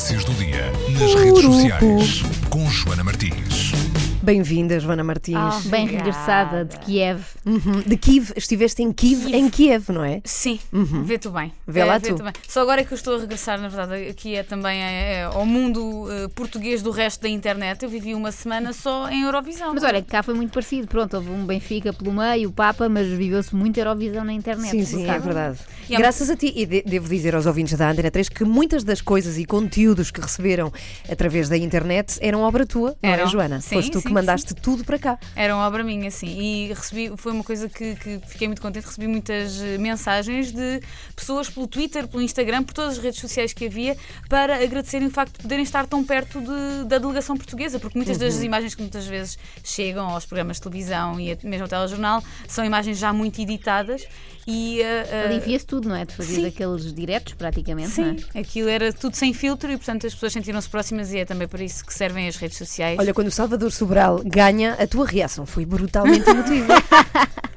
Tendências do dia nas redes sociais com Joana Martins. Bem-vinda, Joana Martins. Ah, bem regressada de Kiev. Uhum. De Kiev, estiveste em Kiev, Kiev. em Kiev, não é? Sim, vê-te bem. Vê lá É, tu. vê-te bem. Só agora é que eu estou a regressar, na verdade, aqui é também é, é, ao mundo eh, português do resto da internet. Eu vivi uma semana só em Eurovisão. Mas olha, cá foi muito parecido. Pronto, houve um Benfica pelo meio, o Papa, mas viveu-se muito Eurovisão na internet. Sim, sim, Cá. é verdade. E há- Graças a ti, e de- devo dizer aos ouvintes da Antena 3 que muitas das coisas e conteúdos que receberam através da internet eram obra tua, não é. Joana? Sim, Foste tu sim, que mandaste tudo para cá. Era uma obra minha, sim. E recebi, foi uma coisa que, que fiquei muito contente. Recebi muitas eh, mensagens de pessoas pelo Twitter, pelo Instagram, por todas as redes sociais que havia, para agradecerem o facto de poderem estar tão perto de- da delegação portuguesa, porque muitas das Uhum. imagens que muitas vezes chegam aos programas de televisão e mesmo ao telejornal são imagens já muito editadas e. eh, Ali via-se tudo, não é? Tu fazias Sim. aqueles diretos, praticamente, não Sim, é? aquilo era tudo sem filtro e, portanto, as pessoas sentiram-se próximas e é também para isso que servem as redes sociais. Olha, quando o Salvador Sobral ganha, a tua reação foi brutalmente emotiva.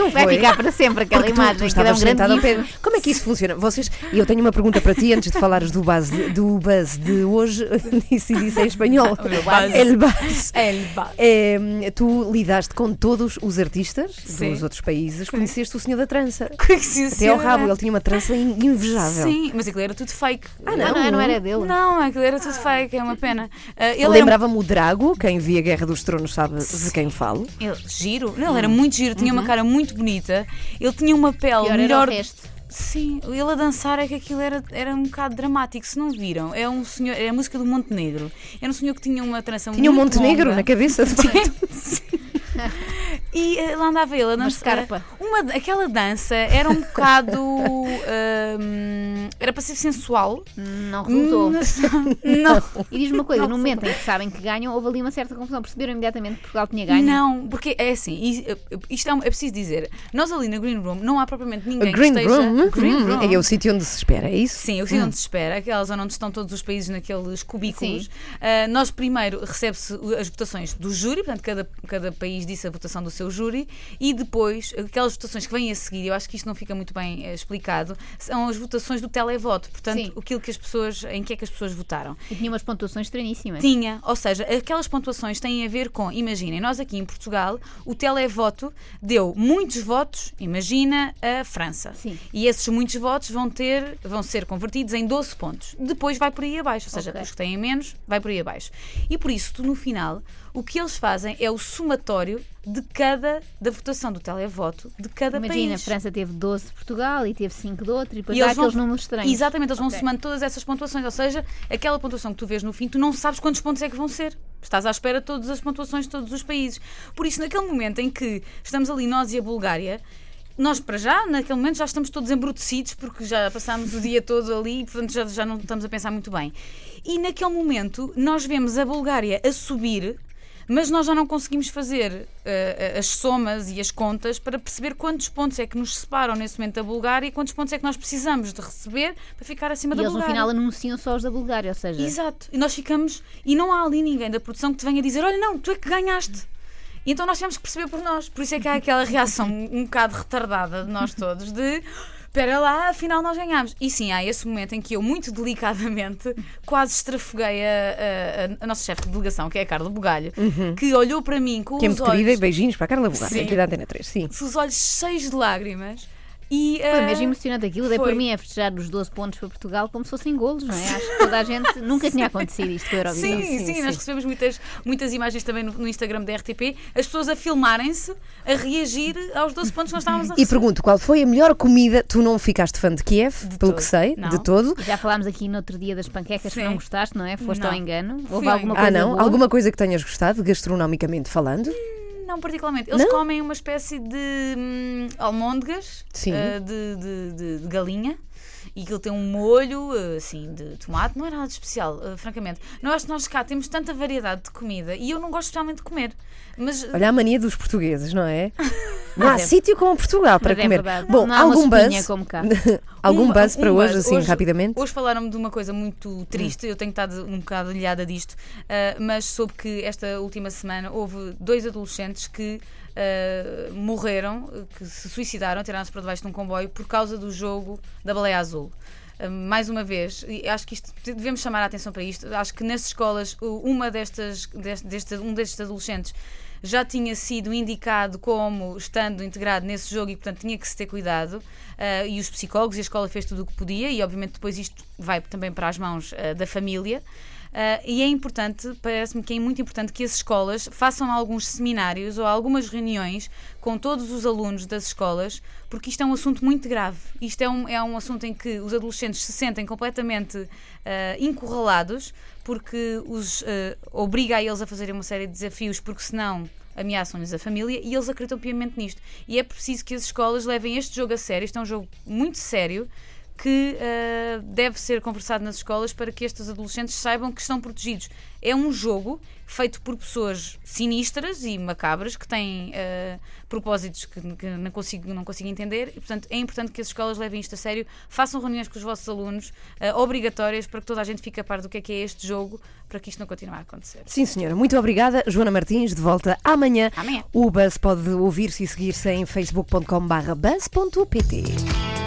Não Vai foi? ficar para sempre aquela Porque tu- imagem, tu, um estavas grande sentado ao pé. Como é que isso funciona? Vocês, e eu tenho uma pergunta para ti antes de falares do buzz de, do buzz de hoje. Disse disse em espanhol. O meu buzz. El buzz. Elba. É, tu lidaste com todos os artistas Sim. dos outros países, conheceste o senhor da trança. Sim, Até ao rabo, ele tinha uma trança in- invejável. Sim, mas aquilo era tudo fake. Ah, Ah, não? não, não era dele. Não, aquilo era tudo fake, é uma pena. Ah, ele era Lembrava-me o Drago, quem via Guerra dos Tronos sabe de quem falo. ele, giro, não, ele era muito giro, tinha uma cara muito bonita, ele tinha uma pele Pior era melhor. o resto. Sim, ele a dançar é que aquilo era, era um bocado dramático, se não viram. É um senhor, é a música do Montenegro. Era um senhor que tinha uma trança Tinha um muito Montenegro longa. na cabeça, de facto. E eh, lá andava ele a dançar. Uma, aquela dança era um bocado. hum, era para ser sensual. Não resultou. Não. E diz-me uma coisa, Não no momento em que sabem que ganham, houve ali uma certa confusão. Perceberam imediatamente que Portugal tinha ganho? Não, porque é assim, e, eh, isto é, é preciso dizer, nós ali na Green Room não há propriamente A ninguém Green que esteja. Room, Green hum, Room. é o sítio onde se espera, é isso? Sim, o sítio onde se espera, aquela zona onde estão todos os países naqueles cubículos. Ah, nós primeiro recebe-se as votações do júri, portanto, cada, cada país disse a votação do seu júri, e depois aquelas votações que vêm a seguir, eu acho que isto não fica muito bem eh, explicado, são as votações do televoto, portanto, Sim. aquilo que as pessoas, em que é que as pessoas votaram. E tinha umas pontuações estranhíssimas. Tinha, ou seja, aquelas pontuações têm a ver com, imaginem, nós aqui em Portugal, o televoto deu muitos votos, imagina a França. Sim. E esses muitos votos vão ter, vão ser convertidos em 12 pontos. Depois vai por aí abaixo, ou seja, Ok. os que têm menos, vai por aí abaixo. E por isso, tu, no final, o que eles fazem é o somatório de cada, da votação do televoto de cada Imagina, a país. França teve 12 de Portugal e teve 5 de outro, e depois E há vão- aqueles números estranhos. Exatamente, eles vão somando todas essas pontuações, ou seja, aquela pontuação que tu vês no fim, tu não sabes quantos pontos é que vão ser. Estás à espera de todas as pontuações de todos os países. Por isso, naquele momento em que estamos ali nós e a Bulgária, nós para já, naquele momento, já estamos todos embrutecidos porque já passámos o dia todo ali e, portanto, já, já não estamos a pensar muito bem. E naquele momento, nós vemos a Bulgária a subir. Mas nós já não conseguimos fazer eh, as somas e as contas para perceber quantos pontos é que nos separam nesse momento da Bulgária e quantos pontos é que nós precisamos de receber para ficar acima E da eles no Bulgária. final anunciam só os da Bulgária, ou seja, Exato. E nós ficamos. E não há ali ninguém da produção que te venha dizer: olha, não, tu é que ganhaste. Então nós tivemos que perceber por nós. Por isso é que há aquela reação um bocado retardada de nós todos de. Espera lá, afinal nós ganhámos. E sim, há esse momento em que eu, muito delicadamente, quase estrafoguei a, a- a nossa chefe de delegação, que é a Carla Bugalho, que olhou para mim com Que é os muito querida e olhos, beijinhos para a Carla Bugalho, Sim. aqui da Antena 3, sim. os olhos cheios de lágrimas. E, Foi ah, mesmo emocionante aquilo. Foi. por mim a festejar os 12 pontos para Portugal como se fossem golos, não é? Acho que toda a gente nunca tinha acontecido isto com a Eurovisão. Sim, sim, sim, nós sim. recebemos muitas, muitas imagens também no, no Instagram da RTP, as pessoas a filmarem-se, a reagir aos 12 pontos que nós estávamos a E receber. pergunto, qual foi a melhor comida? Tu não ficaste fã de Kiev, De pelo todo. que sei, Não. de todo. Já falámos aqui no outro dia das panquecas que Sim. não gostaste, não é? Foste Não. ao engano. Fui Houve ao alguma engano. coisa Ah, não? boa? Alguma coisa que tenhas gostado, gastronomicamente falando? Não particularmente. Eles Não? comem uma espécie de hum, almôndegas Sim. ah, de, de- de- de galinha. E aquilo tem um molho ah, assim de tomate, não é nada de especial, ah, francamente. Não acho que nós cá temos tanta variedade de comida e eu não gosto especialmente de comer. Mas Olha a mania dos portugueses, não é? Não há Mas é- sítio como Portugal para Mas é comer. verdade. Bom, não há uma algum sopinha buzz? como cá. algum Um- buzz para um hoje, buzz. assim, rapidamente? Hoje falaram-me de uma coisa muito triste, eu tenho estado um bocado ilhada disto, ah, mas soube que esta última semana houve dois adolescentes que ah, morreram, que se suicidaram, tiraram-se para debaixo de um comboio por causa do jogo da baleia azul. Mais uma vez, e acho que isto, devemos chamar a atenção para isto. Acho que nas escolas, uma destas, deste, um destes adolescentes já tinha sido indicado como estando integrado nesse jogo e, portanto, tinha que se ter cuidado. Uh, e os psicólogos e a escola fez tudo o que podia, e obviamente depois isto vai também para as mãos uh, da família. Uh, e é importante, parece-me que é muito importante que as escolas façam alguns seminários ou algumas reuniões com todos os alunos das escolas, porque isto é um assunto muito grave. Isto é um, é um assunto em que os adolescentes se sentem completamente uh, encurralados, porque os uh, obriga a eles a fazerem uma série de desafios, porque senão ameaçam-lhes a família e eles acreditam piamente nisto. E é preciso que as escolas levem este jogo a sério. Isto é um jogo muito sério que uh, deve ser conversado nas escolas para que estes adolescentes saibam que estão protegidos. É um jogo feito por pessoas sinistras e macabras que têm uh, propósitos que, que, não, consigo, não consigo entender e, portanto, é importante que as escolas levem isto a sério, façam reuniões com os vossos alunos uh, obrigatórias para que toda a gente fique a par do que é que é este jogo para que isto não continue a acontecer. Sim, senhora. Muito obrigada. Joana Martins, de volta amanhã. Amanhã. O Buzz pode ouvir-se e seguir-se em facebook.com/buzz.pt.